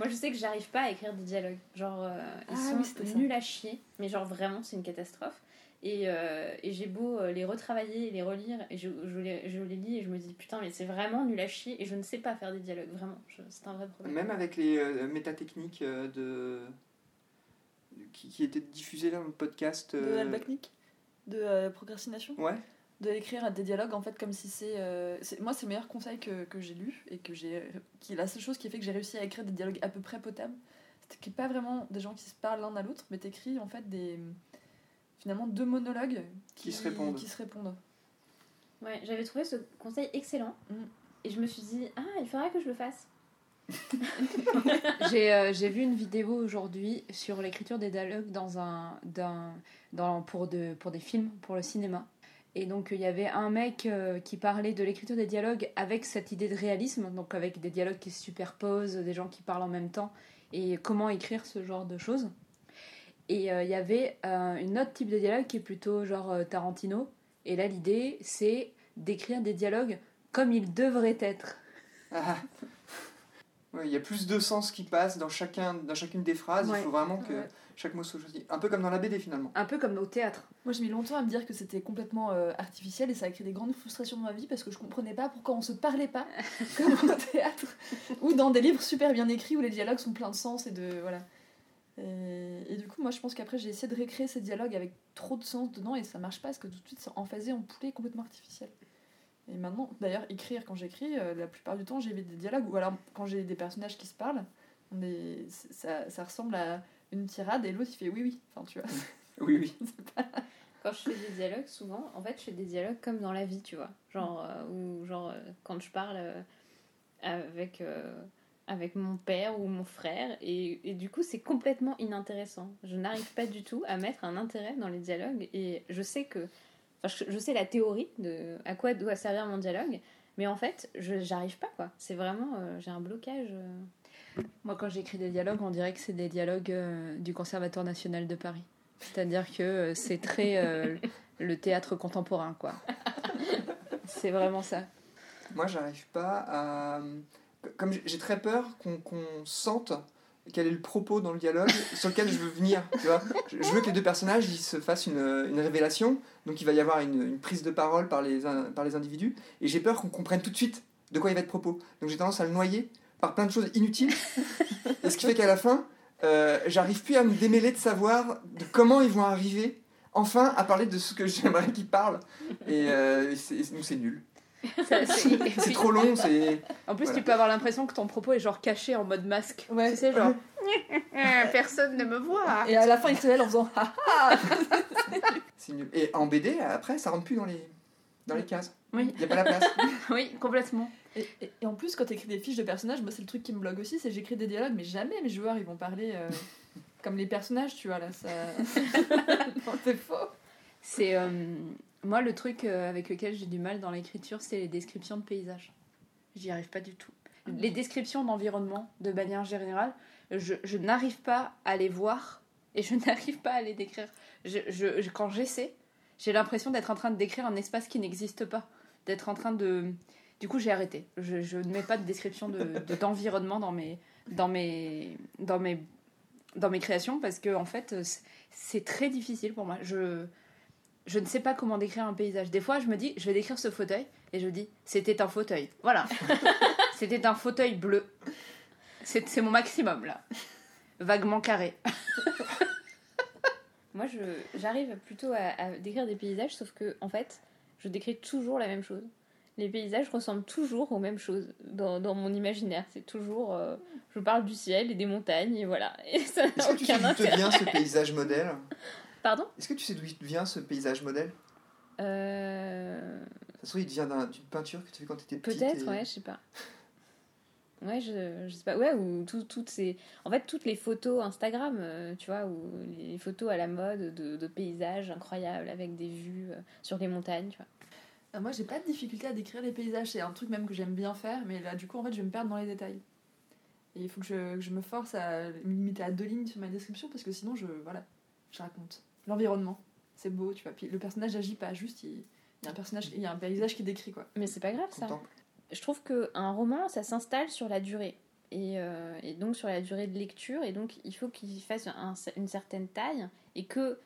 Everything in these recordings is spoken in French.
Moi, je sais que j'arrive pas à écrire des dialogues. Genre, euh, ils Ah sont oui, nuls à chier. Mais genre, vraiment, c'est une catastrophe. Et, euh, et j'ai beau euh, les retravailler et les relire, et je, je, les, je les lis et je me dis putain, mais c'est vraiment nul à chier. Et je ne sais pas faire des dialogues, vraiment. Je- C'est un vrai problème. Même avec les euh, métatechniques euh, de... qui, qui étaient diffusées dans le podcast. De Albacnic De euh, procrastination? Ouais. De écrire des dialogues en fait comme si c'est. euh, c'est- moi, c'est le meilleur conseil que, que j'ai lu et que j'ai. qui est la seule chose qui a fait que j'ai réussi à écrire des dialogues à peu près potables. C'est qu'il pas vraiment des gens qui se parlent l'un à l'autre, mais t'écris en fait des. finalement deux monologues Qui se répondent. Qui se répondent. Ouais, j'avais trouvé ce conseil excellent. Mm. Et je me suis dit, ah, il faudra que je le fasse. J'ai euh, j'ai vu une vidéo aujourd'hui sur l'écriture des dialogues dans un, dans, dans, pour, de, pour des films, pour le cinéma. Et donc il y avait un mec euh, qui parlait de l'écriture des dialogues avec cette idée de réalisme, donc avec des dialogues qui se superposent, des gens qui parlent en même temps, et comment écrire ce genre de choses. Et euh, il y avait euh, une autre type de dialogue qui est plutôt genre euh, Tarantino. Et là l'idée c'est d'écrire des dialogues comme ils devraient être. Ah. Ouais, il y a plus de sens qui passe dans, chacun, dans chacune des phrases. Ouais. Il faut vraiment que Ouais. Chaque mot choisi. Un peu comme dans la BD finalement. Un peu comme au théâtre. Moi, j'ai mis longtemps à me dire que c'était complètement euh, artificiel et ça a créé des grandes frustrations dans ma vie parce que je comprenais pas pourquoi on se parlait pas comme au théâtre ou dans des livres super bien écrits où les dialogues sont pleins de sens et de voilà. Et, et du coup, moi, je pense qu'après, j'ai essayé de récréer ces dialogues avec trop de sens dedans et ça marche pas parce que tout de suite, c'est emphasé en poulet complètement artificiel. Et maintenant, d'ailleurs, écrire quand j'écris, euh, la plupart du temps, j'évite des dialogues ou alors quand j'ai des personnages qui se parlent, on est- ça, ça ressemble à une tirade et l'autre il fait oui, oui. Enfin, tu vois. Oui, oui. Quand je fais des dialogues, souvent, en fait, je fais des dialogues comme dans la vie, tu vois. Genre, euh, ou genre, euh, quand je parle euh, avec, euh, avec mon père ou mon frère, et, et du coup, c'est complètement inintéressant. Je n'arrive pas du tout à mettre un intérêt dans les dialogues, et je sais que. Enfin, je, je sais la théorie de à quoi doit servir mon dialogue, mais en fait, je j'arrive pas, quoi. C'est vraiment. euh, J'ai un blocage. euh. Moi, quand j'écris des dialogues, on dirait que c'est des dialogues euh, du Conservatoire national de Paris. C'est-à-dire que euh, c'est très euh, le théâtre contemporain, quoi. c'est vraiment ça. Moi, j'arrive pas à. Comme j'ai- très peur qu'on sente quel est le propos dans le dialogue sur lequel je veux venir. Tu vois je veux que les deux personnages ils se fassent une, révélation, donc il va y avoir une, une prise de parole par les, par les individus, et j'ai peur qu'on comprenne tout de suite de quoi il va être propos. Donc j'ai tendance à le noyer par plein de choses inutiles, et ce qui fait qu'à la fin, euh, j'arrive plus à me démêler de savoir de comment ils vont arriver enfin à parler de ce que j'aimerais qu'ils parlent, et euh, c'est- nul. C'est- trop long, c'est. En plus, Voilà. tu peux avoir l'impression que ton propos est genre caché en mode masque. Ouais. Tu sais, genre personne ne me voit. Et à la fin, il se révèle en faisant C'est nul. Et en BD, après, ça rentre plus dans les, dans les cases. Oui. Il n'y a pas la place. Oui, complètement. Et, et- et en plus, quand t'écris des fiches de personnages, moi c'est le truc qui me bloque aussi, c'est que j'écris des dialogues, mais jamais mes joueurs ils vont parler euh, comme les personnages, tu vois là. Ça... non, c'est faux. C'est euh, moi le truc euh, avec lequel j'ai du mal dans l'écriture, c'est les descriptions de paysages. J'y arrive pas du tout. Les descriptions d'environnement, de manière générale, je, je n'arrive pas à les voir et je n'arrive pas à les décrire. Je, je- je- quand j'essaie, j'ai l'impression d'être en train de décrire un espace qui n'existe pas, d'être en train de. Du coup, j'ai arrêté. Je, je ne mets pas de description de, de- d'environnement dans mes, dans mes, dans mes, dans mes créations parce que en fait, c'est- très difficile pour moi. Je je ne sais pas comment décrire un paysage. Des fois, je me dis, je vais décrire ce fauteuil, et je dis, c'était un fauteuil. Voilà. c'était un fauteuil bleu. C'est c'est mon maximum, là. Vaguement carré. Moi, j'arrive plutôt à, à décrire des paysages, sauf que, en fait, je décris toujours la même chose. Les paysages ressemblent toujours aux mêmes choses dans, dans mon imaginaire. C'est toujours. euh, je parle du ciel et des montagnes, et voilà. Et ça n'a Est-ce que tu sais d'où te vient ce paysage modèle? Pardon? Est-ce que tu sais d'où vient ce paysage modèle? Euh, Ça se trouve, il vient d'un- d'une peinture que tu as fait quand tu étais petite. Peut-être, et- ouais, je sais pas. Ouais, je, je sais pas. Ouais, ou tout- toutes ces. En fait, toutes les photos Instagram, euh, tu vois, ou les photos à la mode de, de paysages incroyables avec des vues euh, sur les montagnes, tu vois. Euh, moi j'ai pas de difficulté à décrire les paysages, c'est un truc même que j'aime bien faire, mais là du coup en fait je vais me perdre dans les détails. Et il faut que je, que je me force à me limiter à deux lignes sur ma description parce que sinon je. Voilà, je raconte. L'environnement, c'est beau, tu vois. Puis le personnage agit pas, juste il, il y a un personnage, il y a un paysage qui est décrit quoi. Mais c'est pas grave ça. Contemple. Je trouve qu'un roman, ça s'installe sur la durée. et, euh, et donc sur la durée de lecture. Et donc, il faut qu'il fasse un- une certaine taille et qu'il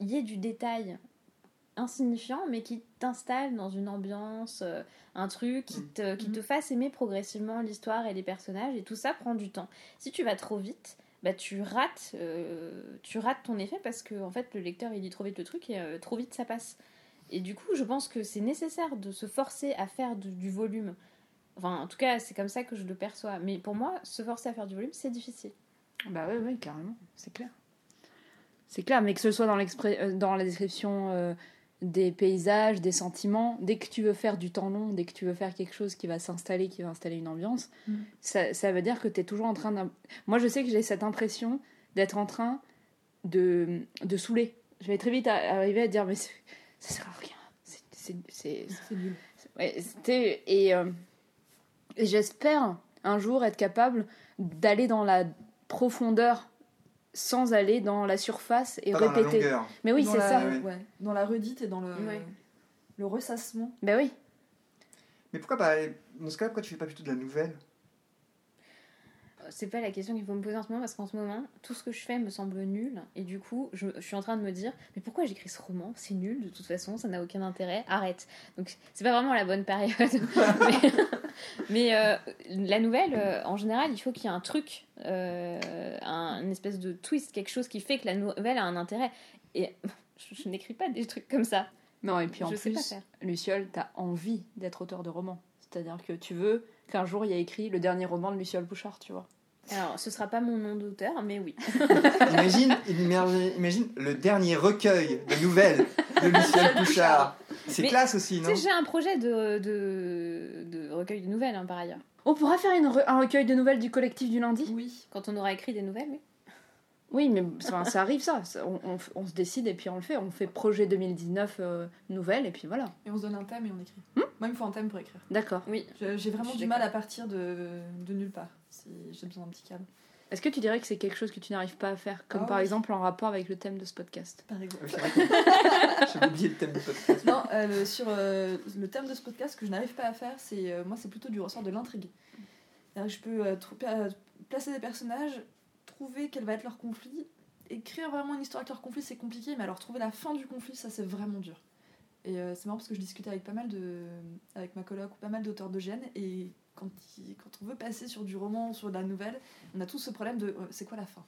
y ait du détail insignifiant, mais qui t'installe dans une ambiance, euh, un truc qui Mm. te, qui te fasse aimer progressivement l'histoire et les personnages. Et tout ça prend du temps. Si tu vas trop vite, bah, tu, rates, euh, tu rates ton effet parce que en fait, le lecteur il lit trop vite le truc et euh, trop vite ça passe. Et du coup, je pense que c'est nécessaire de se forcer à faire du, du volume. Enfin, en tout cas, c'est comme ça que je le perçois. Mais pour moi, se forcer à faire du volume, c'est difficile. Bah oui, oui, carrément, c'est clair. C'est clair, mais que ce soit dans, dans la description des paysages, des sentiments, dès que tu veux faire du temps long, dès que tu veux faire quelque chose qui va s'installer, qui va installer une ambiance, Mm. ça, ça veut dire que tu es toujours en train d'un... Moi, je sais que j'ai cette impression d'être en train de, de saouler. Je vais très vite arriver à dire, mais ça sert à rien. C'est- nul. Ouais, et, euh, et j'espère un jour être capable d'aller dans la profondeur sans aller dans la surface et Pas dans la répéter. Mais oui, c'est ça. Ouais. ouais, dans la redite et dans le, Ouais. le ressassement. Ben oui. Mais pourquoi pas Dans ce cas, pourquoi tu fais pas plutôt de la nouvelle? C'est pas la question qu'il faut me poser en ce moment parce qu'en ce moment, tout ce que je fais me semble nul. Et du coup, je, je suis en train de me dire Mais pourquoi j'écris ce roman? C'est nul de toute façon, ça n'a aucun intérêt, arrête. Donc, c'est pas vraiment la bonne période. mais mais, euh, la nouvelle, euh, en général, il faut qu'il y ait un truc, euh, un- une espèce de twist, quelque chose qui fait que la nouvelle a un intérêt. Et je, je n'écris pas des trucs comme ça. Non, et puis en je plus. Luciole, t'as envie d'être auteur de roman. C'est-à-dire que tu veux qu'un jour il y ait écrit le dernier roman de Luciole Bouchard, tu vois. Alors, ce sera pas mon nom d'auteur, mais oui. imagine, imagine, imagine le dernier recueil de nouvelles de Lucien Pouchard. C'est Mais, classe aussi, non j'ai un projet de, de, de recueil de nouvelles, hein, par ailleurs. On pourra faire une re- un recueil de nouvelles du collectif du lundi? Oui. Quand on aura écrit des nouvelles, oui. Oui, mais enfin, ça arrive ça. Ça, On, on se décide et puis on le fait. On fait projet 2019 euh, nouvelles et puis voilà. Et on se donne un thème et on écrit. Moi, il me faut un thème pour écrire. D'accord. Oui. Je- J'ai vraiment du mal à partir de, de nulle part. Si j'ai besoin d'un petit cadre, Est-ce que tu dirais que c'est quelque chose que tu n'arrives pas à faire Comme Ah par oui. exemple en rapport avec le thème de ce podcast? par exemple. J'avais oublié le thème du podcast. Non, euh, le- sur euh, le thème de ce podcast, ce que je n'arrive pas à faire, c'est euh, moi, c'est plutôt du ressort de l'intrigue. Je peux euh, placer des personnages, trouver quel va être leur conflit, écrire vraiment une histoire avec leur conflit, c'est compliqué, mais alors trouver la fin du conflit, ça c'est vraiment dur. Et euh, c'est marrant parce que je discutais avec pas mal de, avec ma coloc ou pas mal d'auteurs d'OGN et quand, il- quand on veut passer sur du roman, sur de la nouvelle, on a tous ce problème de euh, c'est quoi la fin?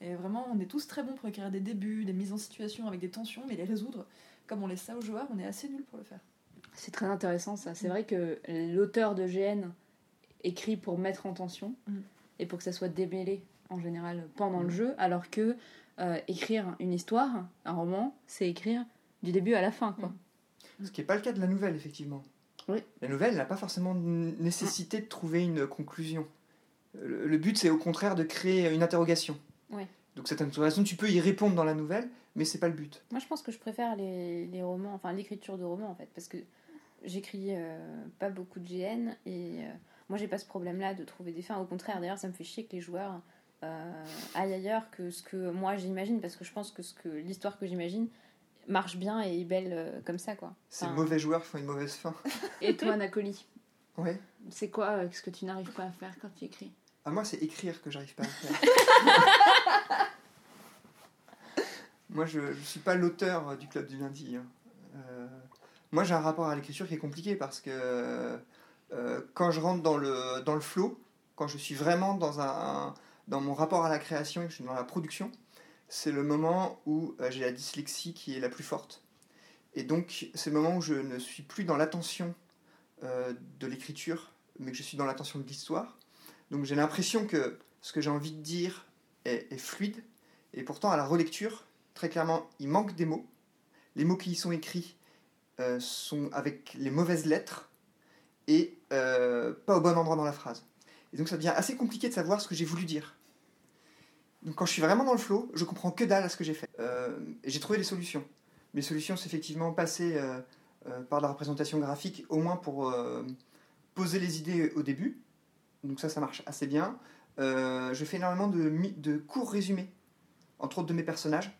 Et vraiment, on est tous très bons pour écrire des débuts, des mises en situation avec des tensions, mais les résoudre, comme on laisse ça aux joueurs, on est assez nul pour le faire. C'est très intéressant ça. C'est vrai que l'auteur de GN écrit pour mettre en tension Mm. et pour que ça soit démêlé en général pendant le Mm. jeu, alors que euh, écrire une histoire, un roman, c'est écrire du début à la fin. Quoi. Ce qui n'est pas le cas de la nouvelle, effectivement. Oui. La nouvelle n'a pas forcément nécessité de trouver une conclusion. Le, le but, c'est au contraire de créer une interrogation. Ouais. Donc cette interrogation, tu peux y répondre dans la nouvelle, mais c'est pas le but. Moi, je pense que je préfère les, les romans, enfin l'écriture de romans en fait, parce que j'écris euh, pas beaucoup de GN et euh, moi j'ai pas ce problème-là de trouver des fins. Au contraire, d'ailleurs, ça me fait chier que les joueurs euh, aillent ailleurs que ce que moi j'imagine, parce que je pense que ce que l'histoire que j'imagine marche bien et est belle euh, comme ça quoi. Ces Enfin, mauvais joueurs font une mauvaise fin. Et toi, Nacoli, Ouais. c'est quoi euh, ce que tu n'arrives pas à faire quand tu écris À moi, c'est écrire que j'arrive pas à faire. moi, je ne suis pas l'auteur du club du lundi. hein. Euh, moi, j'ai un rapport à l'écriture qui est compliqué parce que quand je rentre dans le, dans le flow, quand je suis vraiment dans, un, dans mon rapport à la création et que je suis dans la production, c'est le moment où euh, j'ai la dyslexie qui est la plus forte. Et donc, c'est le moment où je ne suis plus dans l'attention euh, de l'écriture, mais que je suis dans l'attention de l'histoire. Donc j'ai l'impression que ce que j'ai envie de dire est, fluide, et pourtant à la relecture, très clairement, il manque des mots. Les mots qui y sont écrits euh, sont avec les mauvaises lettres et pas au bon endroit dans la phrase. Et donc ça devient assez compliqué de savoir ce que j'ai voulu dire. Donc quand je suis vraiment dans le flow, je comprends que dalle à ce que j'ai fait. Euh, j'ai trouvé des solutions. Mes solutions, c'est effectivement passer euh, euh, par la représentation graphique, au moins pour poser les idées au début. Donc ça, ça marche assez bien. Je fais énormément de, courts résumés, entre autres de mes personnages,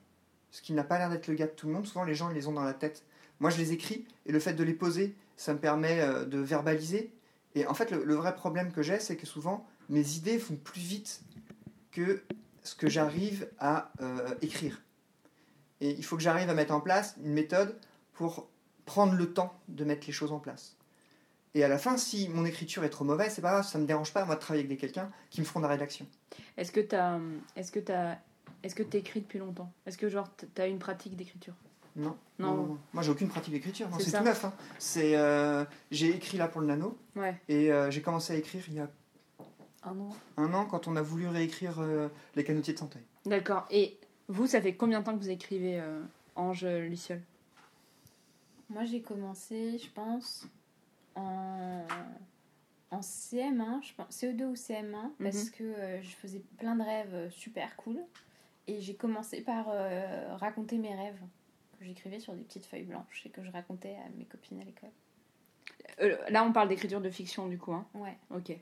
ce qui n'a pas l'air d'être le cas de tout le monde. Souvent, les gens ils les ont dans la tête. Moi, je les écris, et le fait de les poser, ça me permet de verbaliser. Et en fait, le, le vrai problème que j'ai, c'est que souvent, mes idées vont plus vite que ce que j'arrive à euh, écrire. Et il faut que j'arrive à mettre en place une méthode pour prendre le temps de mettre les choses en place. Et à la fin, si mon écriture est trop mauvaise, c'est pas grave, ça me dérange pas moi de travailler avec des quelqu'un qui me feront de la rédaction. Est-ce que t'as, est-ce que t'as, est-ce que t'écris depuis longtemps? Est-ce que genre t'as une pratique d'écriture? Non. Non. Moi, j'ai aucune pratique d'écriture. C'est tout neuf. hein. C'est, euh, j'ai écrit là pour le nano Ouais. et euh, j'ai commencé à écrire il y a Un an. un an quand on a voulu réécrire euh, les canotiers de santé. D'accord. Et vous, ça fait combien de temps que vous écrivez euh, Ange Luciole? Moi, j'ai commencé, je pense, en, en CM1, je pense, CE2 ou CM1, parce que euh, je faisais plein de rêves euh, super cool. Et j'ai commencé par euh, raconter mes rêves, que j'écrivais sur des petites feuilles blanches et que je racontais à mes copines à l'école. Euh, Là, on parle d'écriture de fiction, du coup. Hein? Ouais. Ok.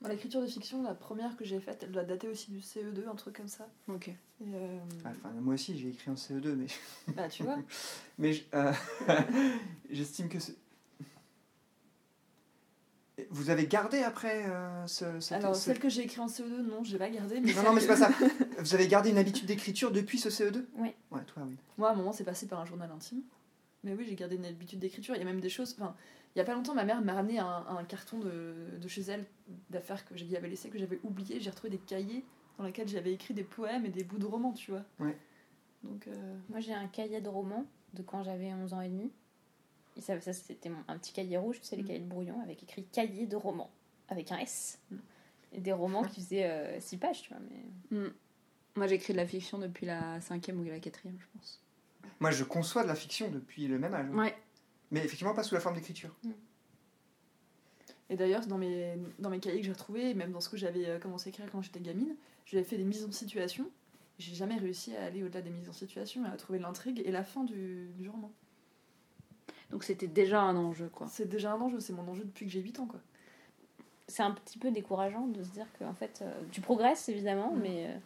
Dans l'écriture de fiction, la première que j'ai faite, elle doit dater aussi du CE2, un truc comme ça. Ok. Et, euh, Ah, Enfin, moi aussi, j'ai écrit en CE2, mais, bah, tu vois. mais euh, j'estime que c'est. Vous avez gardé après euh, ce, cette- Alors, ce- celle que j'ai écrite en CE2, non, j'ai pas gardé. Mais Non, non, mais c'est pas ça. Vous avez gardé une habitude d'écriture depuis ce CE2 Oui. Ouais, toi, oui. Moi, à un moment, c'est passé par un journal intime. Mais oui, j'ai gardé une habitude d'écriture. Il y a même des choses. Enfin, il y a pas longtemps, ma mère m'a ramené un, un carton de, de chez elle d'affaires que j'y avais laissé, que j'avais oublié. J'ai retrouvé des cahiers dans lesquels j'avais écrit des poèmes et des bouts de romans, tu vois. Ouais. Donc, euh, Moi, j'ai un cahier de romans de quand j'avais 11 ans et demi. Et ça, ça, c'était mon- un petit cahier rouge, c'est les Mm. cahiers de brouillon, avec écrit cahier de romans, avec un S. Mm. Et des romans qui faisaient 6 pages, tu vois. Mais... Hmm. Moi, j'écris de la fiction depuis la cinquième ou la quatrième, je pense. Moi, je conçois de la fiction depuis le même âge. hein. Ouais. Mais effectivement, pas sous la forme d'écriture. Et d'ailleurs, dans mes, dans mes cahiers que j'ai retrouvés, et même dans ce que j'avais euh, commencé à écrire quand j'étais gamine, j'avais fait des mises en situation. J'ai jamais réussi à aller au-delà des mises en situation, à trouver l'intrigue et la fin du, du roman. Donc, c'était déjà un enjeu, quoi. C'est déjà un enjeu, c'est mon enjeu depuis que j'ai 8 ans, quoi. C'est un petit peu décourageant de se dire que en fait, euh, tu progresses évidemment, Mm. mais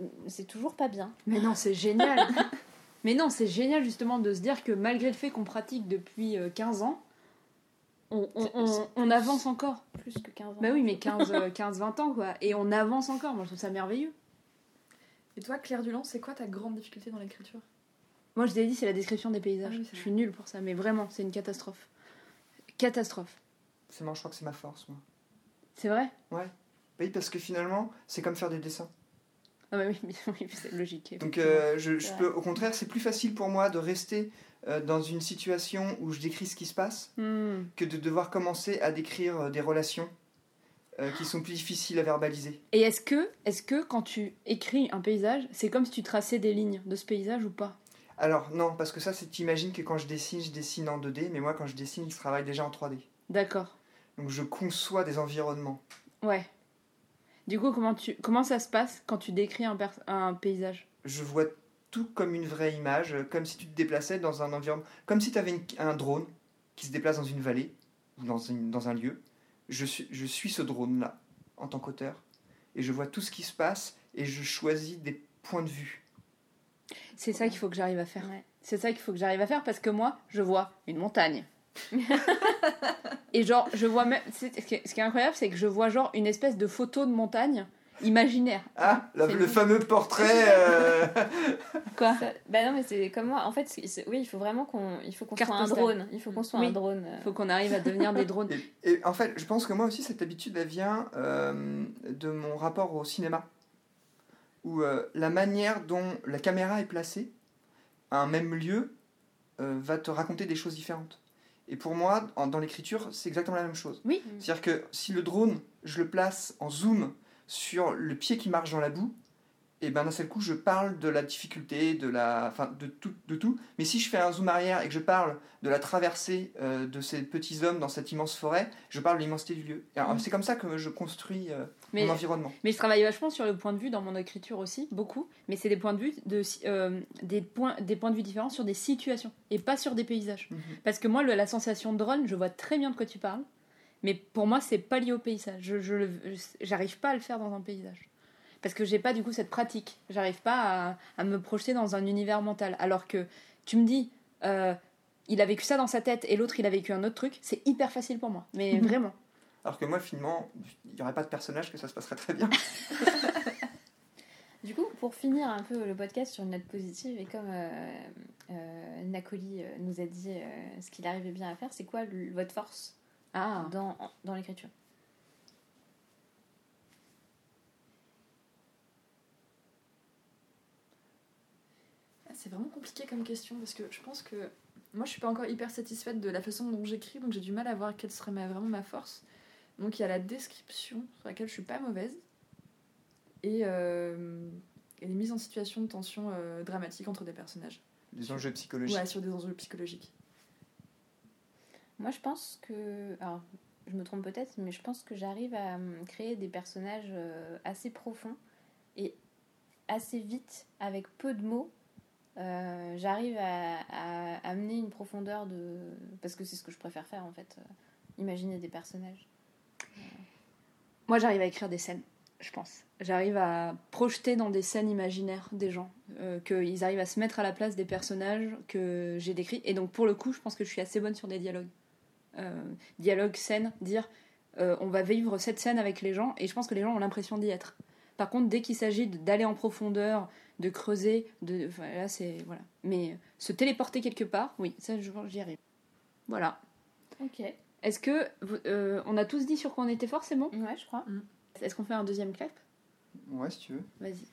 euh, c'est toujours pas bien. Mais non, c'est génial. Mais non, c'est génial justement de se dire que malgré le fait qu'on pratique depuis euh, 15 ans, on, avance encore. Plus que 15 ans. Bah oui, mais 15, euh, 15-20 ans, quoi. Et on avance encore. Moi, je trouve ça merveilleux. Et toi, Claire Dulon, c'est quoi ta grande difficulté dans l'écriture? Moi, je t'ai dit, c'est la description des paysages. Ah oui, je suis nulle pour ça, mais vraiment, c'est une catastrophe. Catastrophe. C'est moi, je crois que c'est ma force, moi. C'est vrai? Oui, parce que finalement, c'est comme faire des dessins. Ah bah oui, c'est logique. Donc, euh, je, peux, au contraire, c'est plus facile pour moi de rester euh, dans une situation où je décris ce qui se passe Hmm. que de devoir commencer à décrire euh, des relations euh, qui sont plus difficiles à verbaliser. Et est-ce que, est que quand tu écris un paysage, c'est comme si tu traçais des lignes de ce paysage ou pas? Alors, non, parce que ça, c'est t'imagines que quand je dessine, je dessine en 2D, mais moi, quand je dessine, je travaille déjà en 3D. D'accord. Donc, je conçois des environnements. Ouais. Du coup, comment, tu, comment ça se passe quand tu décris un, un paysage? Je vois tout comme une vraie image, comme si tu te déplaçais dans un environnement, comme si tu avais un drone qui se déplace dans une vallée, dans, une- dans un lieu. Je suis, je suis ce drone-là, en tant qu'auteur, et je vois tout ce qui se passe, et je choisis des points de vue. C'est ça qu'il faut que j'arrive à faire. Ouais. C'est ça qu'il faut que j'arrive à faire parce que moi, je vois une montagne. Et genre, je vois même. c'est- Ce qui est incroyable, c'est que je vois genre une espèce de photo de montagne imaginaire. Ah, la- le fameux portrait euh, Quoi Ça- bah non, mais c'est comme moi. En fait, oui, il faut vraiment qu'on, il faut qu'on Carte soit un drone. Il faut qu'on soit Oui. un drone. euh. Faut qu'on arrive à devenir des drones. Et, et en fait, je pense que moi aussi, cette habitude, elle vient euh, de mon rapport au cinéma. Où euh, la manière dont la caméra est placée à un même lieu euh, va te raconter des choses différentes. Et pour moi, en- dans l'écriture, c'est exactement la même chose. Oui. C'est-à-dire que si le drone, je le place en zoom sur le pied qui marche dans la boue, et ben d'un seul coup, je parle de la difficulté, de la, enfin, de tout, de tout. Mais si je fais un zoom arrière et que je parle de la traversée euh, de ces petits hommes dans cette immense forêt, je parle de l'immensité du lieu. Mhm. C'est comme ça que je construis euh, Mais, mon environnement. mais je travaille vachement sur le point de vue dans mon écriture aussi, beaucoup. Mais c'est des points de vue de, euh, des, points, des points de vue différents sur des situations et pas sur des paysages. Mhm. Parce que moi, le- la sensation de drone, je vois très bien de quoi tu parles. Mais pour moi, c'est pas lié au paysage. Je- j'arrive pas à le faire dans un paysage. Parce que j'ai pas du coup cette pratique. J'arrive pas à, à me projeter dans un univers mental. Alors que tu me dis, euh, il a vécu ça dans sa tête et l'autre il a vécu un autre truc, c'est hyper facile pour moi. Mais Mhm. vraiment. Alors que moi, finalement, il n'y aurait pas de personnage que ça se passerait très bien. Du coup, pour finir un peu le podcast sur une note positive, et comme euh, euh, Nacoli euh, nous a dit euh, ce qu'il arrivait bien à faire, c'est quoi le- votre force Ah, dans, dans l'écriture? C'est vraiment compliqué comme question parce que je pense que moi je suis pas encore hyper satisfaite de la façon dont j'écris donc j'ai du mal à voir quelle serait ma- vraiment ma force. Donc il y a la description sur laquelle je suis pas mauvaise et, euh, et les mises en situation de tension euh, dramatique entre des personnages. Des enjeux psychologiques. Ouais, sur des enjeux psychologiques. Moi, je pense que. Alors, je me trompe peut-être, mais je pense que j'arrive à hum, créer des personnages euh, assez profonds et assez vite, avec peu de mots. Euh, j'arrive à, amener une profondeur de. Parce que c'est ce que je préfère faire en fait. euh, imaginer des personnages. moi j'arrive à écrire des scènes, je pense. J'arrive à projeter dans des scènes imaginaires des gens, euh, qu'ils arrivent à se mettre à la place des personnages que j'ai décrits. Et donc pour le coup, je pense que je suis assez bonne sur des dialogues. Euh, dialogue, scène, dire euh, on va vivre cette scène avec les gens, et je pense que les gens ont l'impression d'y être. Par contre, dès qu'il s'agit d'aller en profondeur, de creuser, de, enfin, là c'est voilà. Mais se téléporter quelque part, oui, ça je- j'y arrive. Voilà. Ok. Est-ce que vous- euh, on a tous dit sur quoi on était fort, c'est bon? Ouais, je crois. Est-ce qu'on fait un deuxième clap? Ouais, si tu veux. Vas-y.